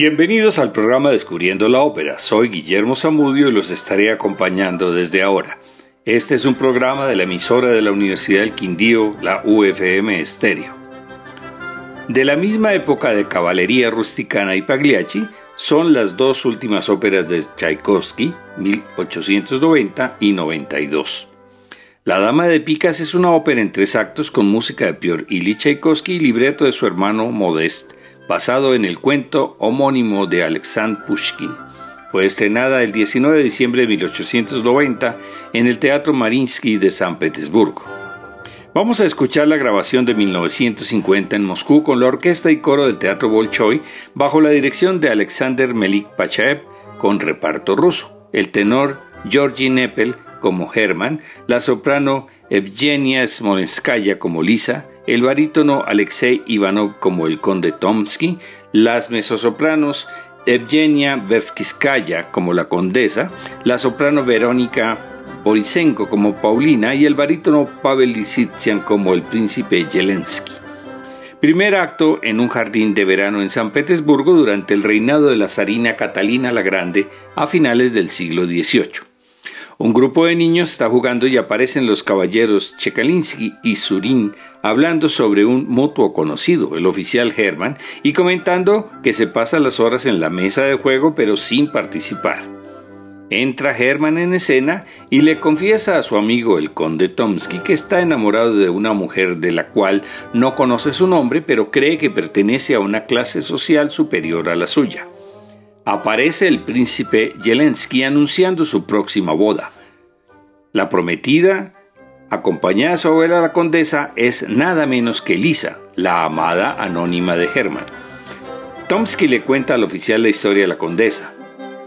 Bienvenidos al programa Descubriendo la Ópera. Soy Guillermo Zamudio y los estaré acompañando desde ahora. Este es un programa de la emisora de la Universidad del Quindío, la UFM Estéreo. De la misma época de Caballería Rusticana y Pagliacci son las dos últimas óperas de Tchaikovsky, 1890 y 92. La Dama de Picas es una ópera en tres actos con música de Piotr Ilyich Tchaikovsky y libreto de su hermano Modest, basado en el cuento homónimo de Alexander Pushkin. Fue estrenada el 19 de diciembre de 1890 en el Teatro Marinsky de San Petersburgo. Vamos a escuchar la grabación de 1950 en Moscú con la orquesta y coro del Teatro Bolshoi bajo la dirección de Alexander Melik Pachaev con reparto ruso. El tenor Georgi Nepel como Herman, la soprano Evgenia Smolenskaya como Lisa, el barítono Alexei Ivanov como el conde Tomsky, las mezzosopranos Evgenia Verskiskaya como la condesa, la soprano Verónica Borisenko como Paulina y el barítono Pavel Lisitsian como el príncipe Zelensky. Primer acto en un jardín de verano en San Petersburgo durante el reinado de la zarina Catalina la Grande a finales del siglo XVIII. Un grupo de niños está jugando y aparecen los caballeros Chekalinsky y Surin hablando sobre un mutuo conocido, el oficial Herman, y comentando que se pasa las horas en la mesa de juego pero sin participar. Entra Herman en escena y le confiesa a su amigo el conde Tomsky que está enamorado de una mujer de la cual no conoce su nombre pero cree que pertenece a una clase social superior a la suya aparece el príncipe Zelensky anunciando su próxima boda. La prometida, acompañada de su abuela la condesa, es nada menos que Lisa, la amada anónima de Herman. Tomsky le cuenta al oficial la historia de la condesa.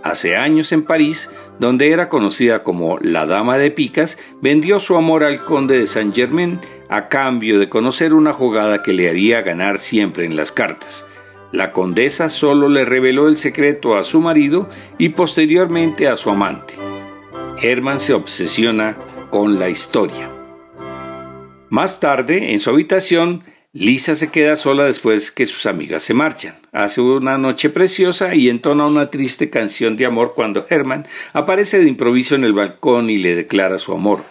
Hace años en París, donde era conocida como la Dama de Picas, vendió su amor al conde de Saint Germain a cambio de conocer una jugada que le haría ganar siempre en las cartas. La condesa solo le reveló el secreto a su marido y posteriormente a su amante. Herman se obsesiona con la historia. Más tarde, en su habitación, Lisa se queda sola después que sus amigas se marchan. Hace una noche preciosa y entona una triste canción de amor cuando Herman aparece de improviso en el balcón y le declara su amor,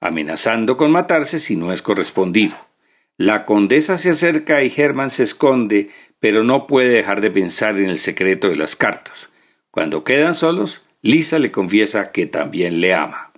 amenazando con matarse si no es correspondido. La condesa se acerca y Herman se esconde, pero no puede dejar de pensar en el secreto de las cartas. Cuando quedan solos, Lisa le confiesa que también le ama.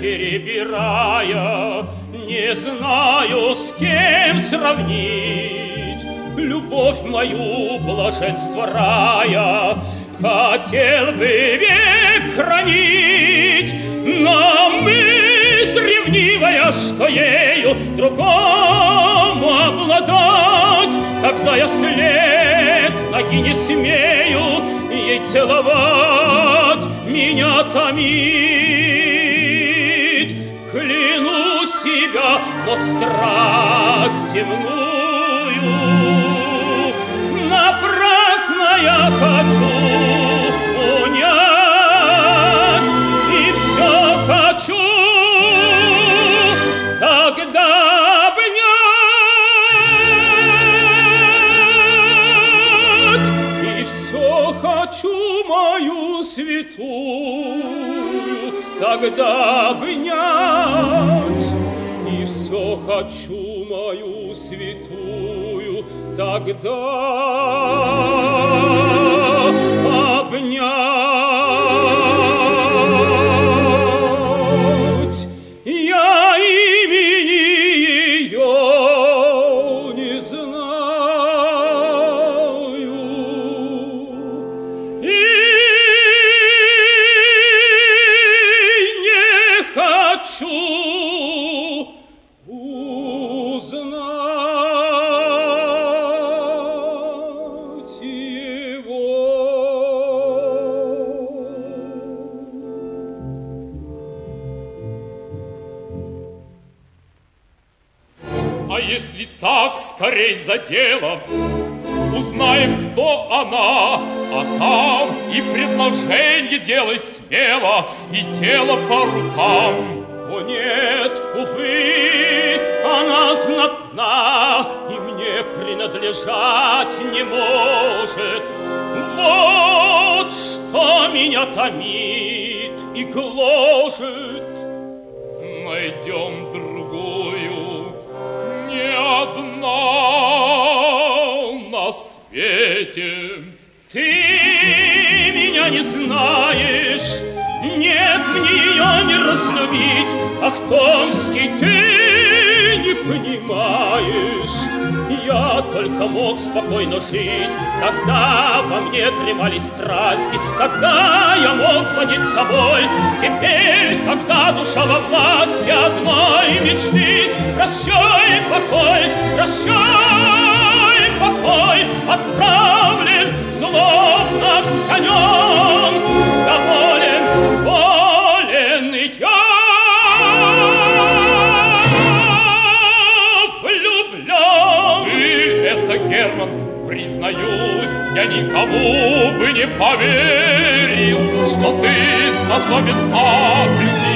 Перебирая, не знаю, с кем сравнить любовь мою, блаженство рая. Хотел бы век хранить, но мысль ревнивая, что ею другому обладать, когда я след ноги не смею ей целовать, меня томит. Клянусь себя, но страсть земную напрасно я хочу святую тогда обнять, и все хочу мою святую тогда обнять. За дело, Узнаем, кто она, а там И предложение делай смело, И дело по рукам. О нет, увы, она знатна И мне принадлежать не может. Вот что меня томит и гложет. Найдем другую, не одна на свете. Ты меня не знаешь, нет мне ее не разлюбить, Ах, Томский, ты не понимаешь. Я только мог спокойно жить, Когда во мне тревали страсти, Когда я мог владеть собой. Теперь, когда душа во власти одной мечты, Прощай, покой, прощай, покой, Отправлен злобно конем, доволен, болен я. это Герман, признаюсь, я никому бы не поверил, что ты способен так любить.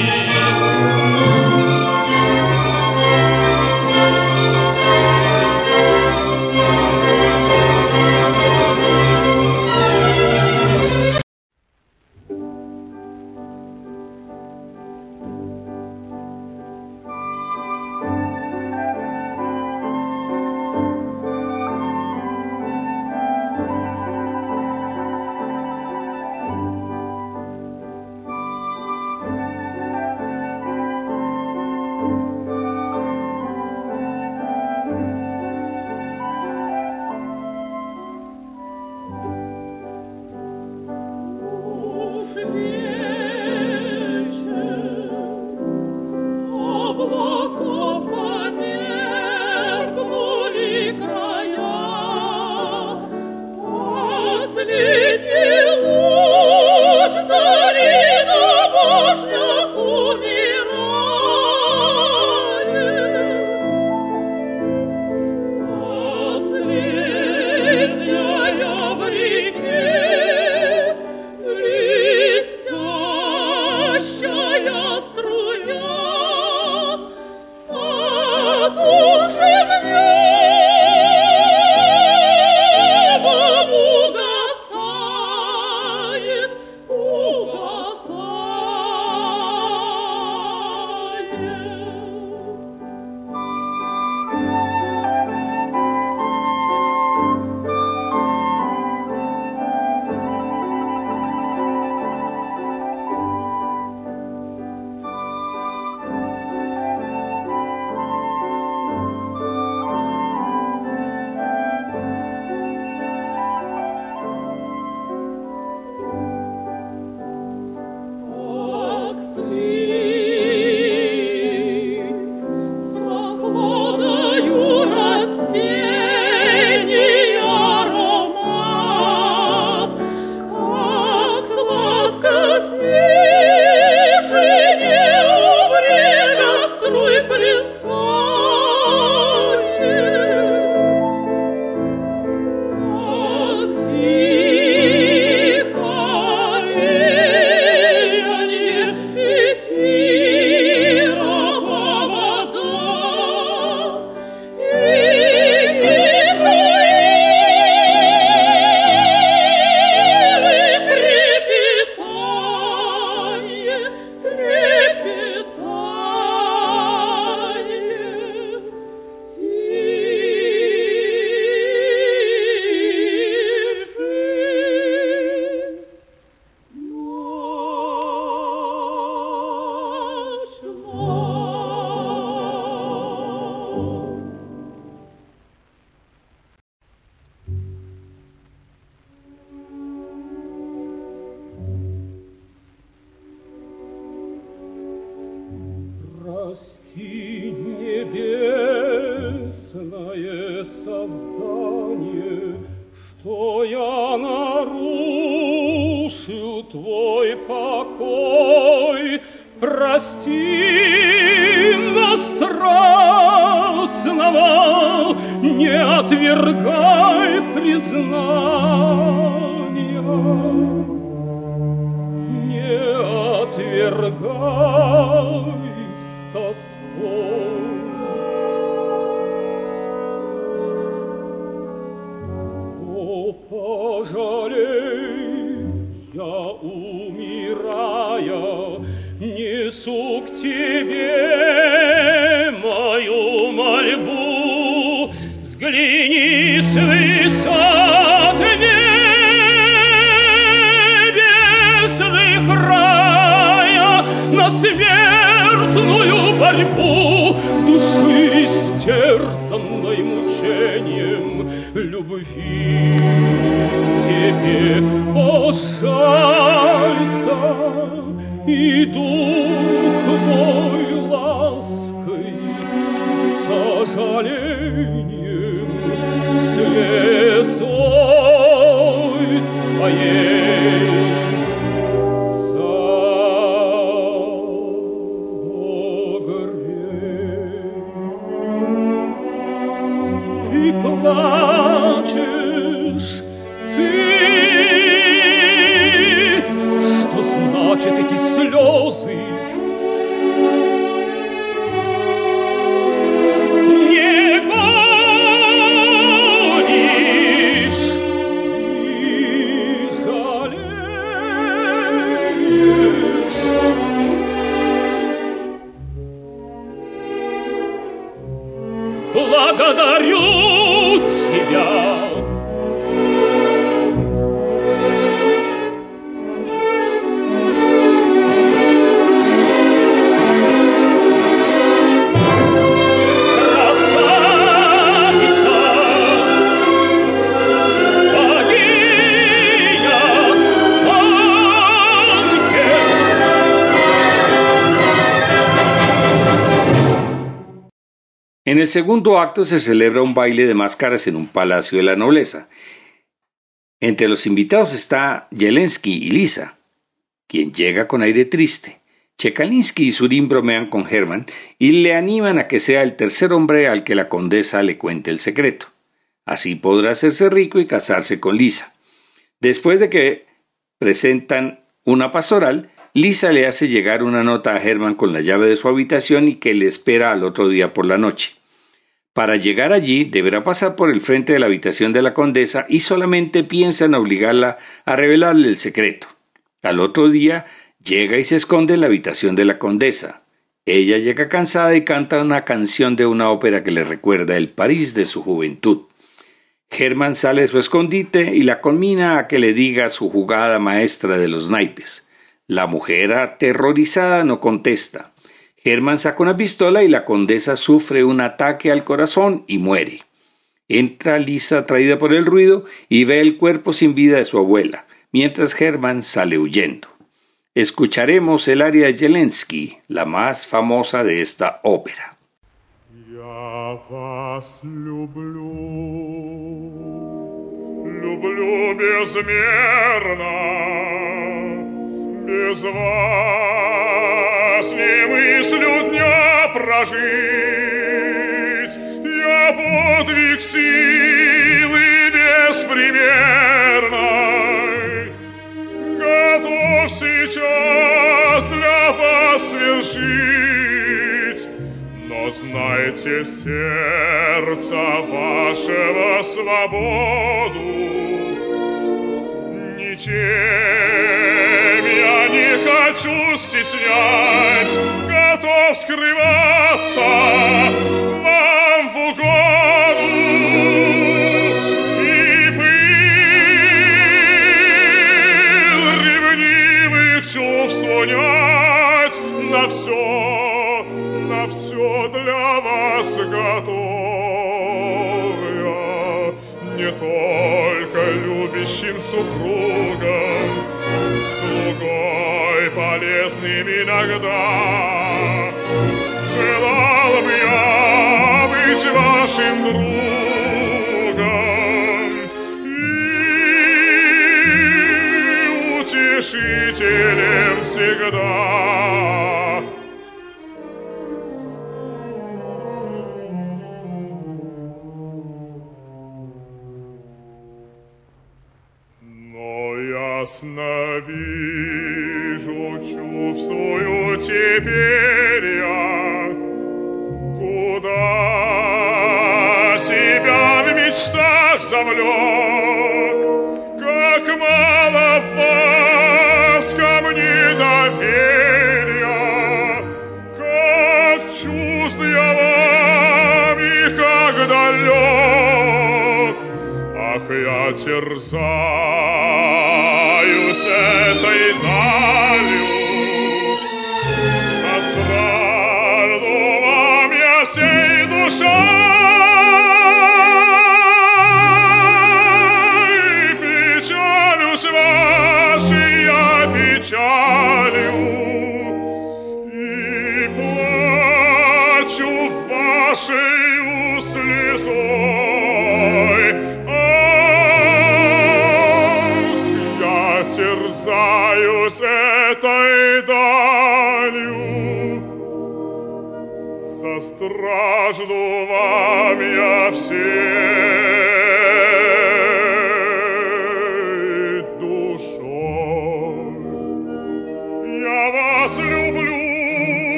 El segundo acto se celebra un baile de máscaras en un palacio de la nobleza. Entre los invitados está Jelensky y Lisa, quien llega con aire triste. Chekalinsky y Surin bromean con Herman y le animan a que sea el tercer hombre al que la condesa le cuente el secreto. Así podrá hacerse rico y casarse con Lisa. Después de que presentan una pastoral, Lisa le hace llegar una nota a Herman con la llave de su habitación y que le espera al otro día por la noche. Para llegar allí deberá pasar por el frente de la habitación de la condesa y solamente piensa en obligarla a revelarle el secreto. Al otro día llega y se esconde en la habitación de la condesa. Ella llega cansada y canta una canción de una ópera que le recuerda el París de su juventud. Herman sale de su escondite y la conmina a que le diga su jugada maestra de los naipes. La mujer aterrorizada no contesta. Herman saca una pistola y la condesa sufre un ataque al corazón y muere. Entra Lisa atraída por el ruido y ve el cuerpo sin vida de su abuela, mientras Herman sale huyendo. Escucharemos el aria de Zelensky, la más famosa de esta ópera. Я вас люблю, люблю безмерно, Без вас не мыслю дня прожить. Я подвиг силы беспримерной, готов сейчас для вас свершить. Но знайте сердца вашего свободу, Ничем я не хочу стеснять, готов скрываться вам в угоду. И пыл ревнивых чувств на все, на все для вас готов любящим супругом, слугой полезным иногда. Желал бы я быть вашим другом и утешителем всегда.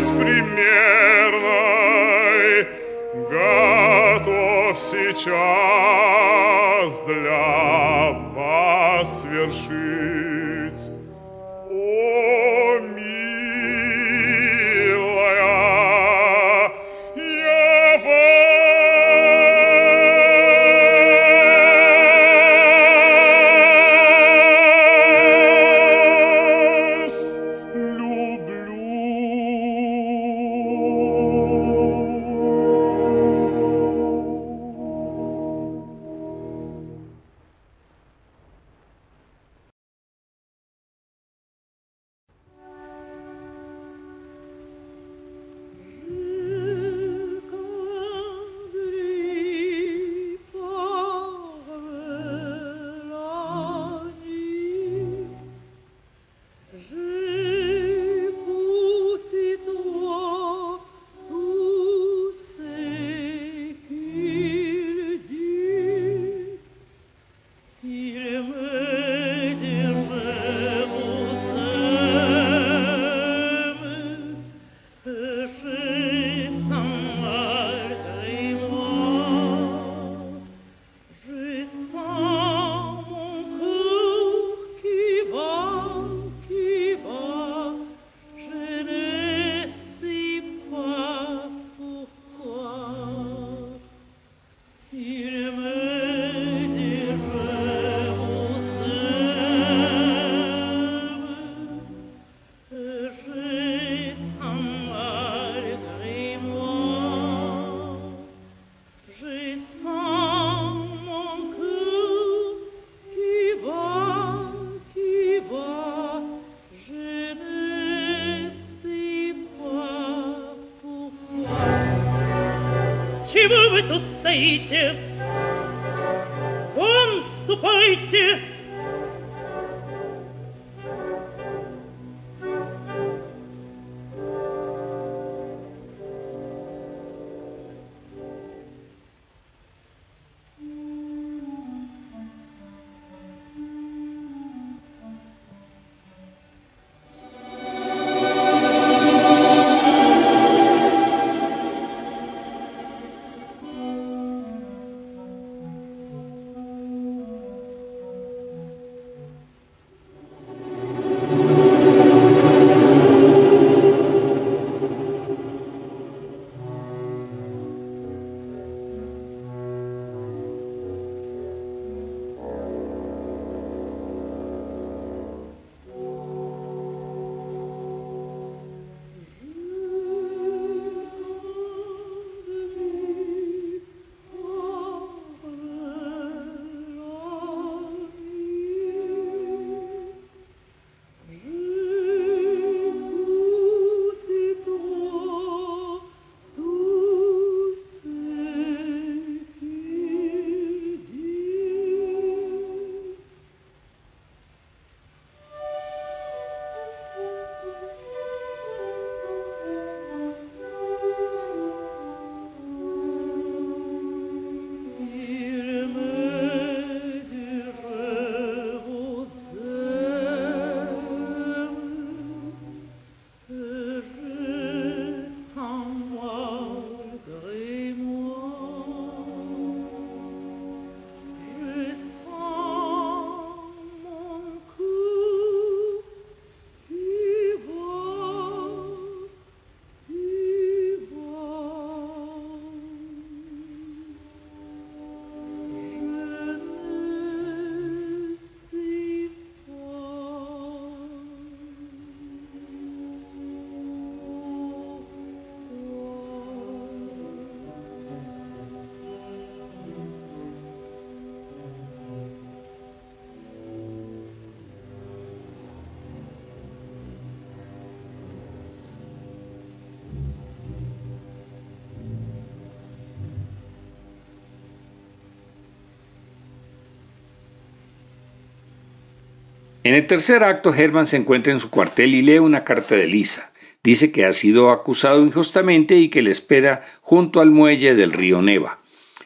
беспримерной, готов сейчас для вас свершить. вы тут стоите? Вон ступайте, En el tercer acto, Herman se encuentra en su cuartel y lee una carta de Lisa. Dice que ha sido acusado injustamente y que le espera junto al muelle del río Neva.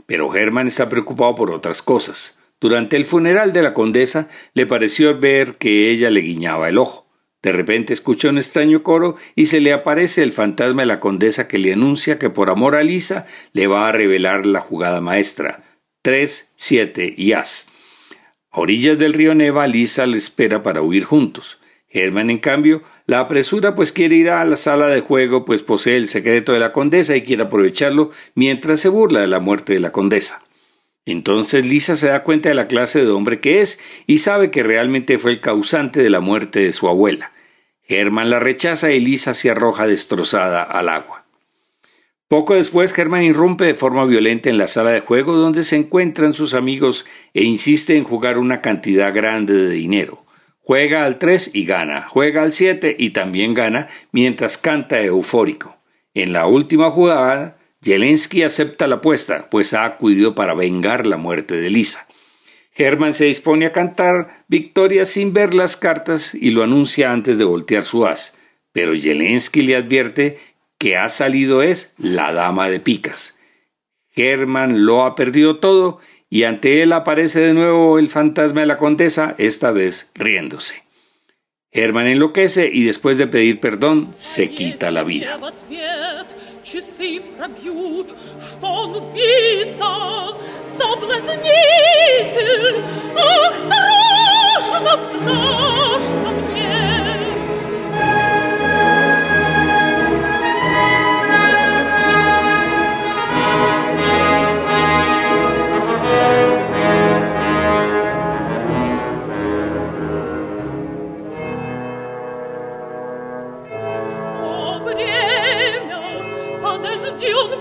Pero Herman está preocupado por otras cosas. Durante el funeral de la condesa le pareció ver que ella le guiñaba el ojo. De repente escucha un extraño coro y se le aparece el fantasma de la condesa que le anuncia que por amor a Lisa le va a revelar la jugada maestra. Tres, siete y as. A orillas del río Neva, Lisa le espera para huir juntos. Herman, en cambio, la apresura pues quiere ir a la sala de juego pues posee el secreto de la condesa y quiere aprovecharlo mientras se burla de la muerte de la condesa. Entonces Lisa se da cuenta de la clase de hombre que es y sabe que realmente fue el causante de la muerte de su abuela. Germán la rechaza y Lisa se arroja destrozada al agua. Poco después, Germán irrumpe de forma violenta en la sala de juego donde se encuentran sus amigos e insiste en jugar una cantidad grande de dinero. Juega al 3 y gana, juega al 7 y también gana mientras canta eufórico. En la última jugada, Zelensky acepta la apuesta, pues ha acudido para vengar la muerte de Lisa. Herman se dispone a cantar victoria sin ver las cartas y lo anuncia antes de voltear su as, pero Zelensky le advierte que ha salido es la dama de picas. Herman lo ha perdido todo y ante él aparece de nuevo el fantasma de la condesa, esta vez riéndose. Herman enloquece y después de pedir perdón se quita la vida.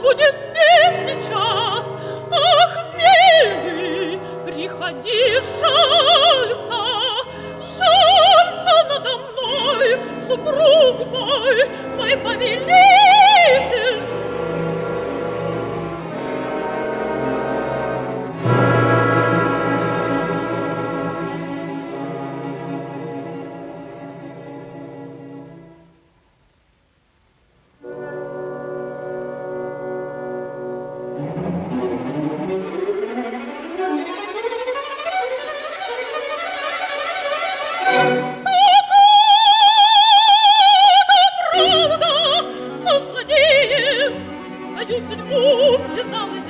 Будет здесь сейчас. Ах, милый, приходи, жалься, жалься надо мной, супруг мой, мой повелитель. Oh,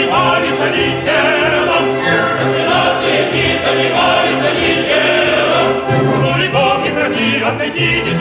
занимались они телом, и нас дети занимались они телом. Но любовь не проси, отойдите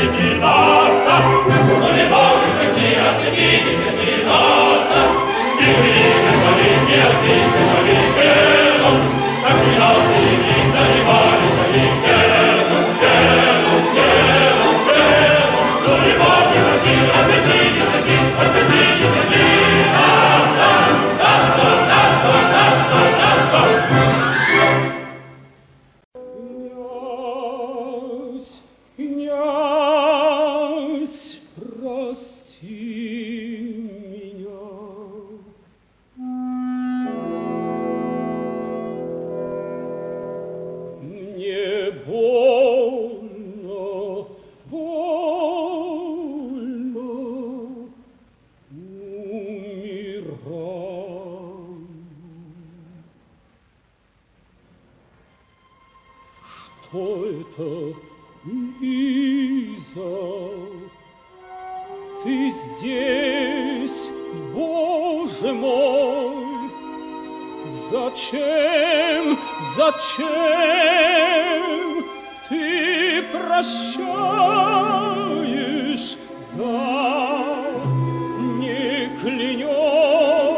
Это, Лиза? Ты здесь, Боже мой? Зачем, зачем ты прощаешь, да не клянешь?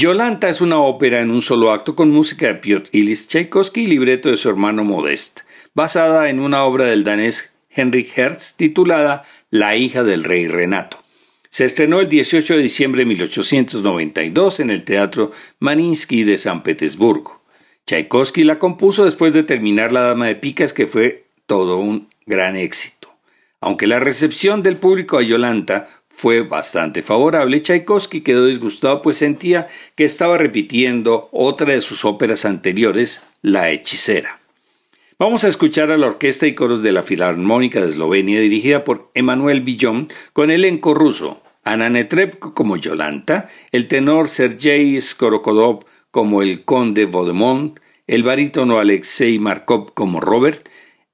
Yolanta es una ópera en un solo acto con música de Piotr Ilyich Tchaikovsky y libreto de su hermano Modest, basada en una obra del danés Henrik Hertz titulada La hija del rey Renato. Se estrenó el 18 de diciembre de 1892 en el Teatro Maninsky de San Petersburgo. Tchaikovsky la compuso después de terminar La Dama de Picas, que fue todo un gran éxito. Aunque la recepción del público a Yolanta fue bastante favorable, Tchaikovsky quedó disgustado pues sentía que estaba repitiendo otra de sus óperas anteriores, La hechicera. Vamos a escuchar a la orquesta y coros de la Filarmónica de Eslovenia dirigida por Emanuel Villón con elenco ruso, Ana Netrebko como Yolanta, el tenor Sergei Skorokodov como el conde Vaudemont, el barítono Alexei Markov como Robert,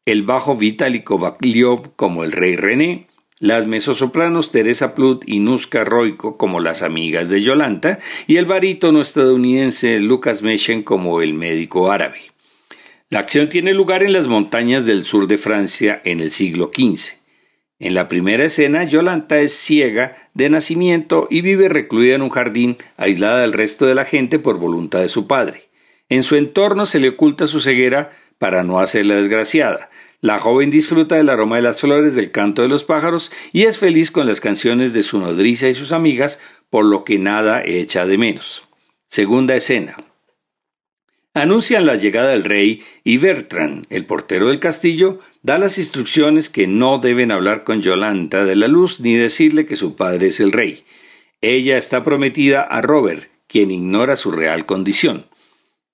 el bajo Vitaly Kovalyov como el rey René, las mezzosopranos Teresa Plut y Nuska Roiko como las amigas de Yolanta y el barítono estadounidense Lucas Mechen como el médico árabe. La acción tiene lugar en las montañas del sur de Francia en el siglo XV. En la primera escena, Yolanta es ciega de nacimiento y vive recluida en un jardín, aislada del resto de la gente por voluntad de su padre. En su entorno se le oculta su ceguera para no hacerla desgraciada. La joven disfruta del aroma de las flores, del canto de los pájaros y es feliz con las canciones de su nodriza y sus amigas, por lo que nada echa de menos. Segunda escena. Anuncian la llegada del rey y Bertrand, el portero del castillo, da las instrucciones que no deben hablar con Yolanta de la luz ni decirle que su padre es el rey. Ella está prometida a Robert, quien ignora su real condición.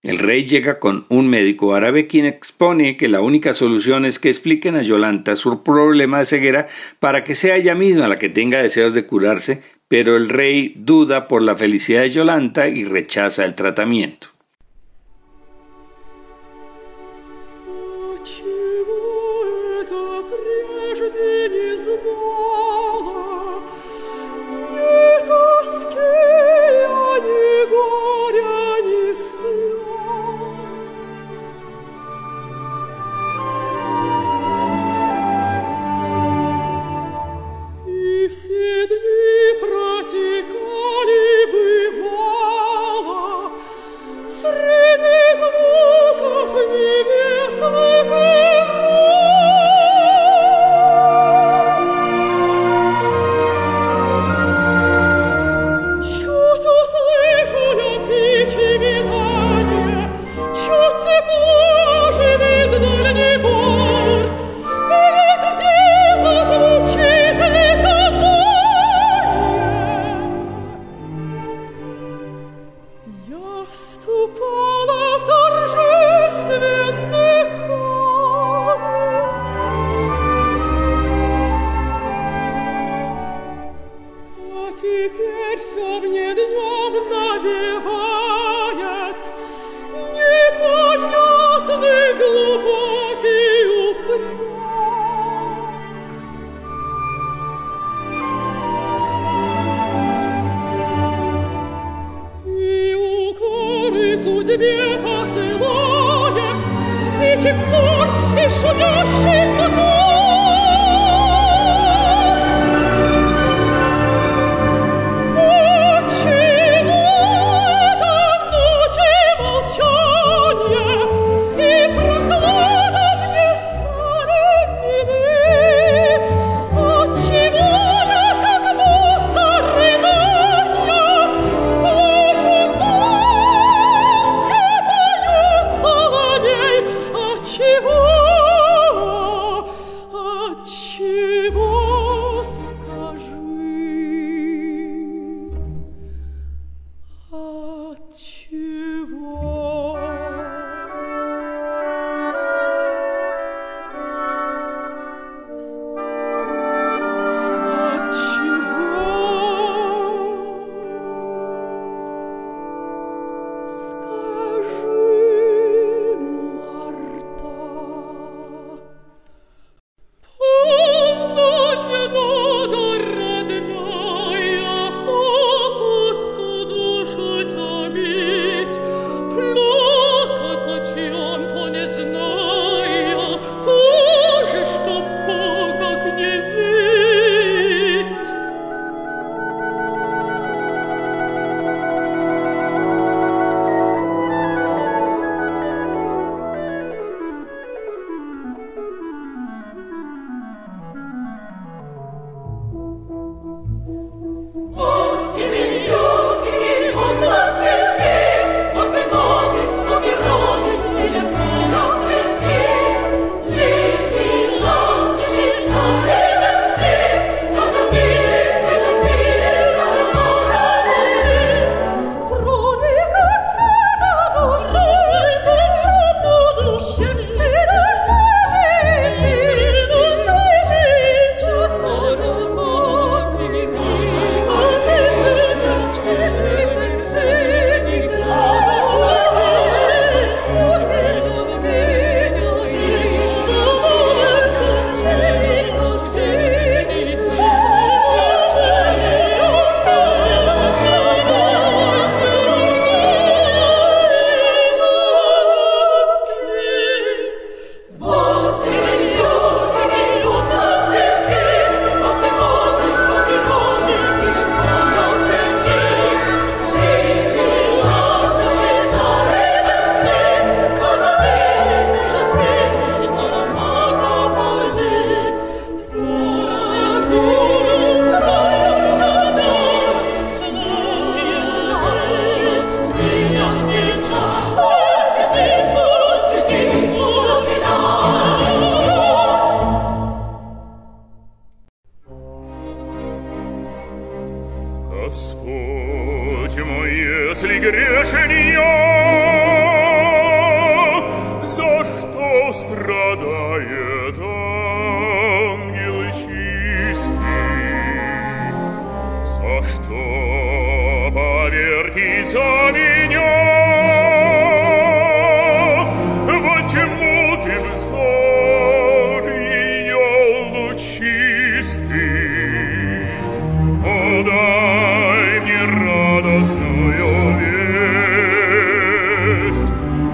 El rey llega con un médico árabe quien expone que la única solución es que expliquen a Yolanta su problema de ceguera para que sea ella misma la que tenga deseos de curarse, pero el rey duda por la felicidad de Yolanta y rechaza el tratamiento. Судьбе посылает птичий хор и шумящий мотор.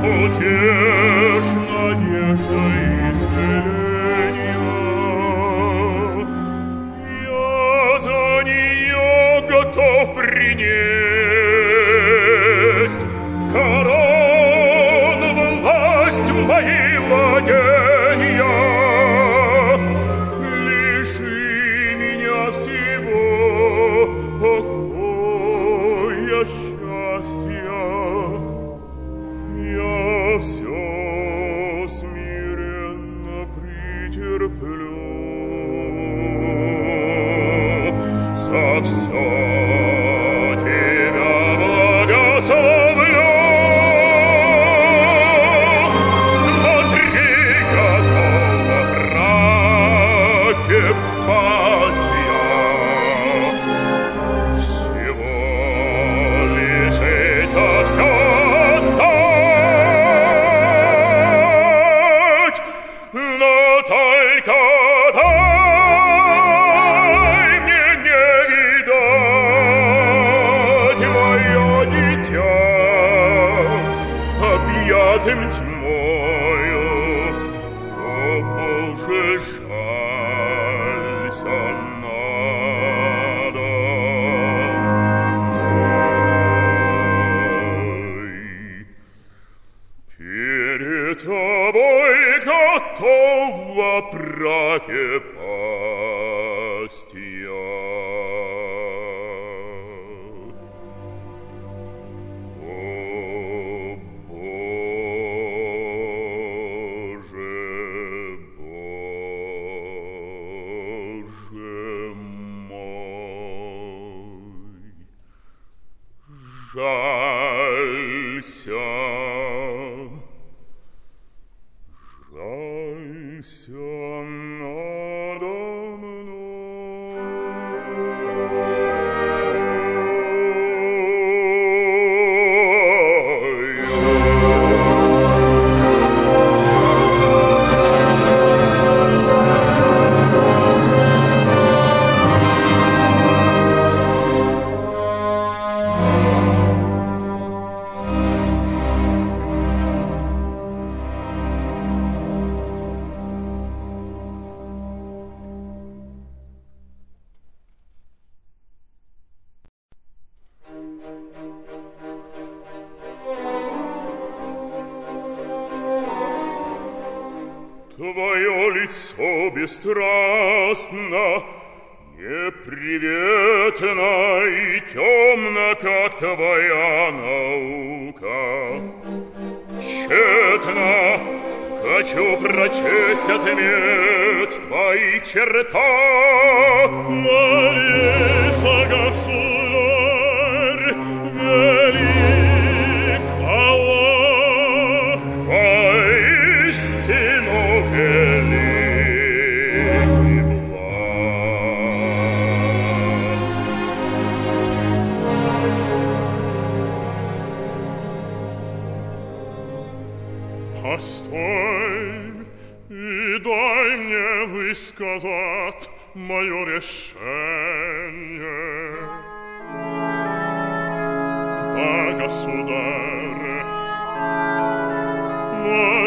昨天。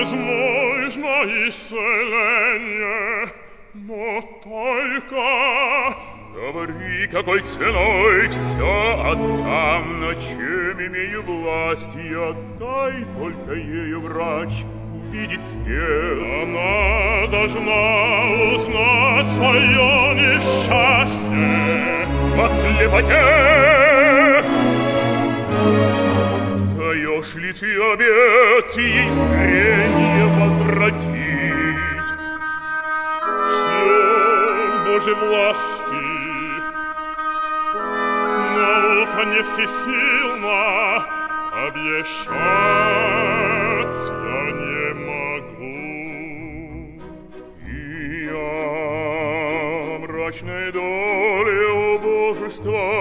Возможно исцеление, но только Говори, какой ценой все отдам, на чем имею власть, я дай только ею врач увидеть смерть. она должна узнать свое несчастье. По слепоте даешь ли ты обет ей зрение возвратить? Все Божьей власти. Наука не всесильна, обещать я не могу. И я мрачной доли убожества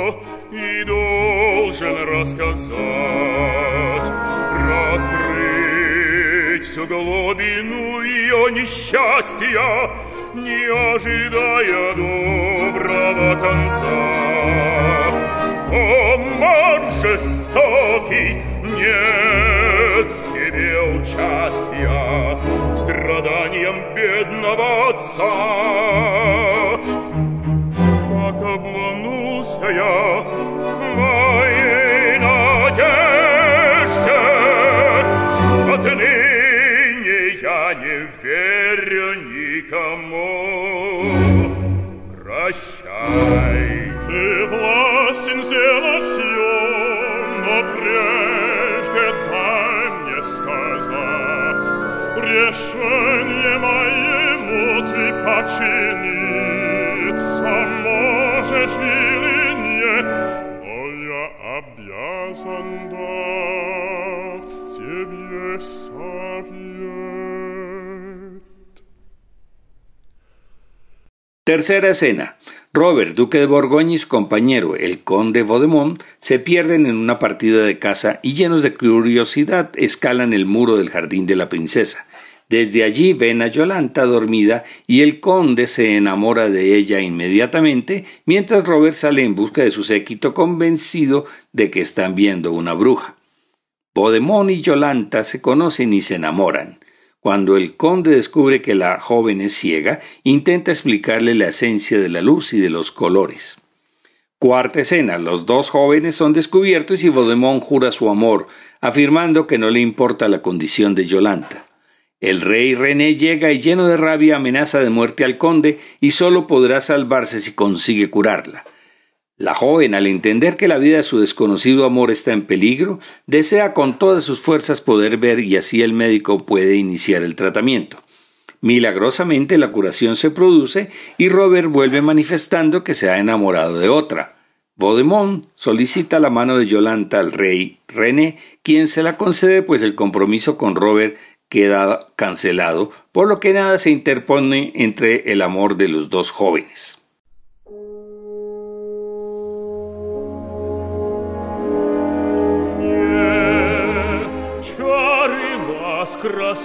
и должен рассказать, всю глубину ее несчастья, не ожидая доброго конца. О, мор жестокий, нет в тебе участия страданиям бедного отца. Как обманулся я Прощай. Ты властен сделать все, но прежде дай мне сказать, решение моему ты подчиниться можешь или нет, но я обязан дать тебе совет. Tercera escena. Robert, duque de Borgoña y su compañero, el conde Vaudemont, se pierden en una partida de caza y llenos de curiosidad escalan el muro del jardín de la princesa. Desde allí ven a Yolanta dormida y el conde se enamora de ella inmediatamente, mientras Robert sale en busca de su séquito convencido de que están viendo una bruja. Podemón y Yolanta se conocen y se enamoran. Cuando el conde descubre que la joven es ciega, intenta explicarle la esencia de la luz y de los colores. Cuarta escena, los dos jóvenes son descubiertos y Baudemont jura su amor, afirmando que no le importa la condición de Yolanta. El rey René llega y lleno de rabia amenaza de muerte al conde y solo podrá salvarse si consigue curarla. La joven, al entender que la vida de su desconocido amor está en peligro, desea con todas sus fuerzas poder ver y así el médico puede iniciar el tratamiento. Milagrosamente la curación se produce y Robert vuelve manifestando que se ha enamorado de otra. Baudemont solicita la mano de Yolanta al rey René, quien se la concede pues el compromiso con Robert queda cancelado, por lo que nada se interpone entre el amor de los dos jóvenes.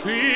see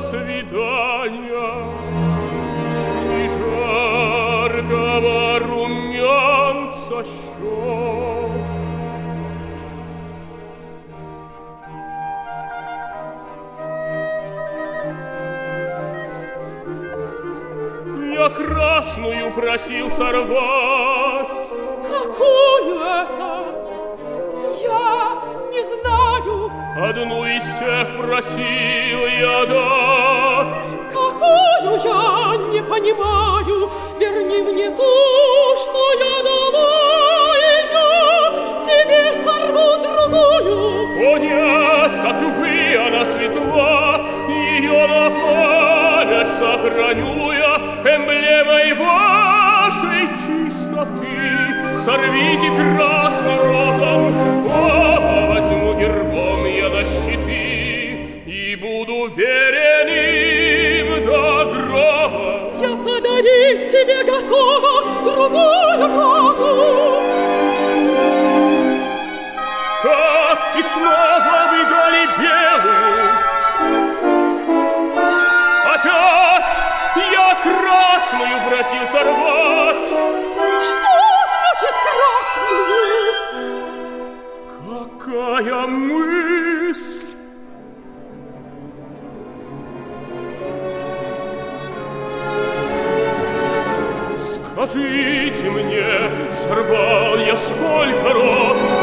свидания И жаркого румянца щек. Я красную просил сорвать, Одну из тех просил я дать. Какую я не понимаю. Верни мне ту, что я дала, я тебе сорву другую. О нет, как вы, она светла, Ее на память сохраню я Эмблемой вашей чистоты. Сорвите красный розом, Оба я на щиты И буду верен им до гроба. Я подарить тебе готова другую розу. Как и снова вы дали белую, Опять я красную просил сорвать. Что значит красную? Какая мысль! Скажите мне, сорвал я сколько роз?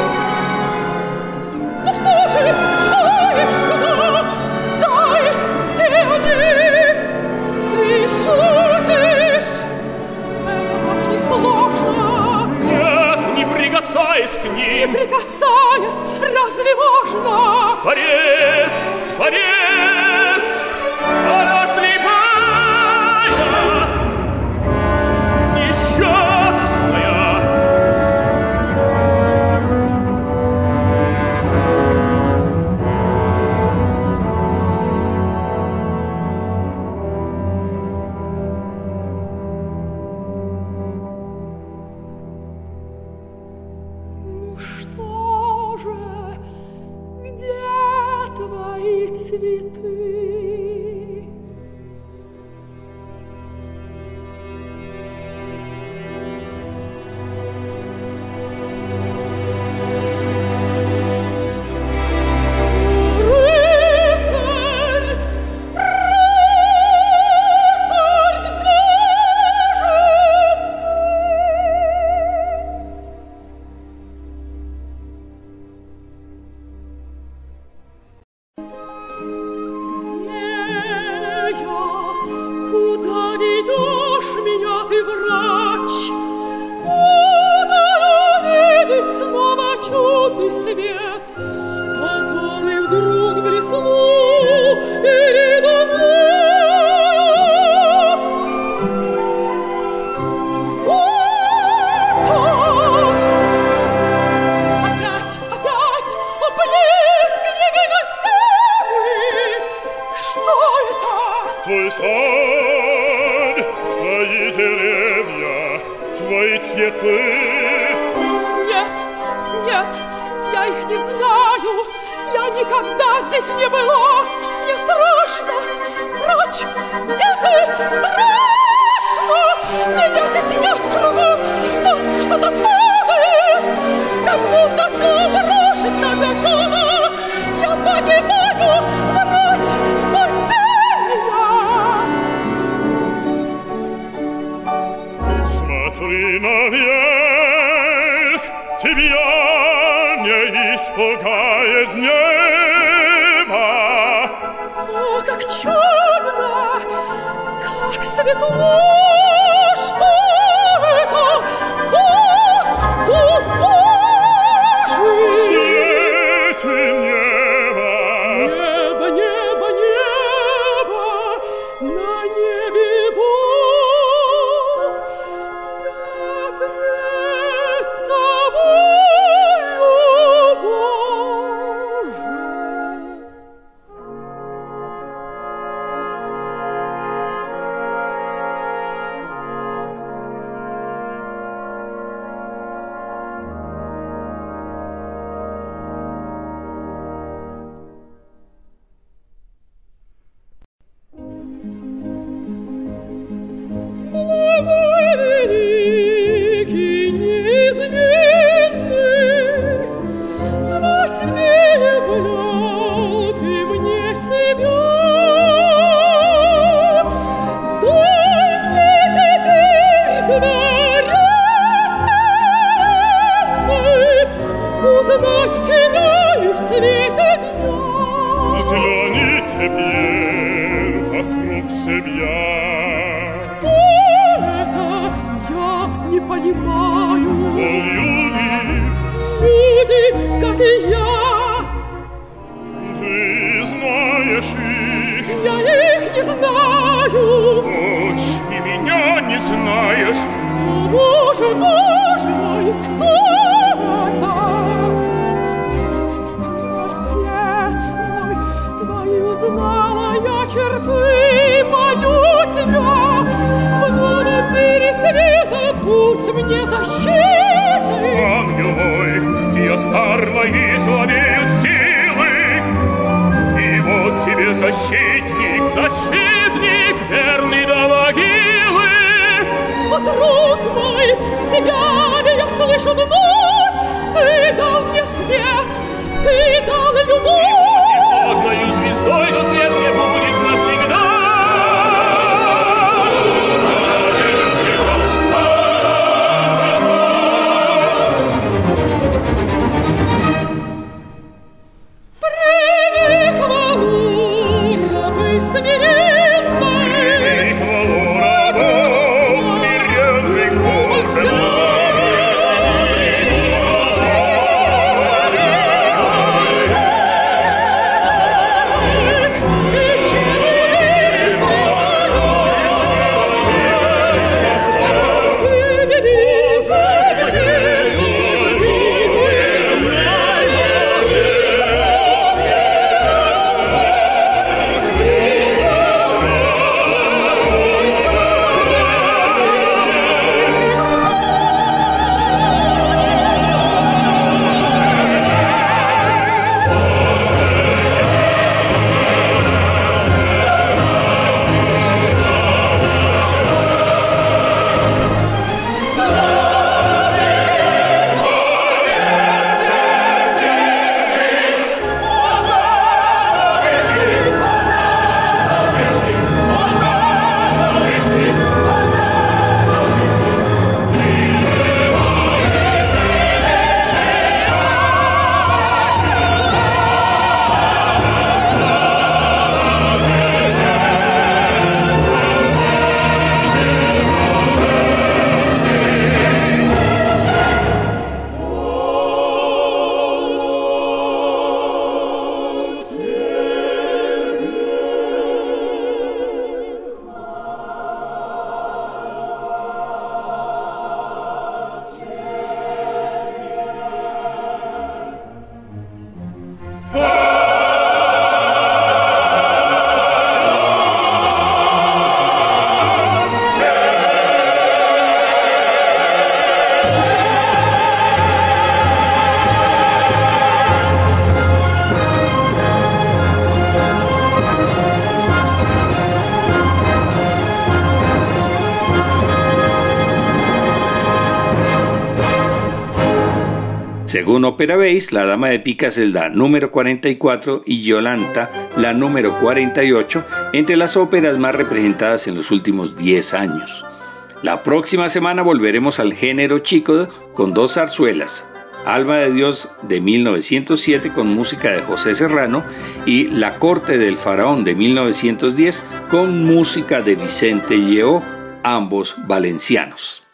никогда здесь не было. мне страшно, врач, где ты? Страшно! Меня теснят кругом, вот что-то падает, как будто все рушится до дома. Я погибаю, Oh. Según Opera Base, La Dama de Picas es la número 44 y Yolanta la número 48 entre las óperas más representadas en los últimos 10 años. La próxima semana volveremos al género chico con dos zarzuelas, Alma de Dios de 1907 con música de José Serrano y La Corte del Faraón de 1910 con música de Vicente Lleó, ambos valencianos.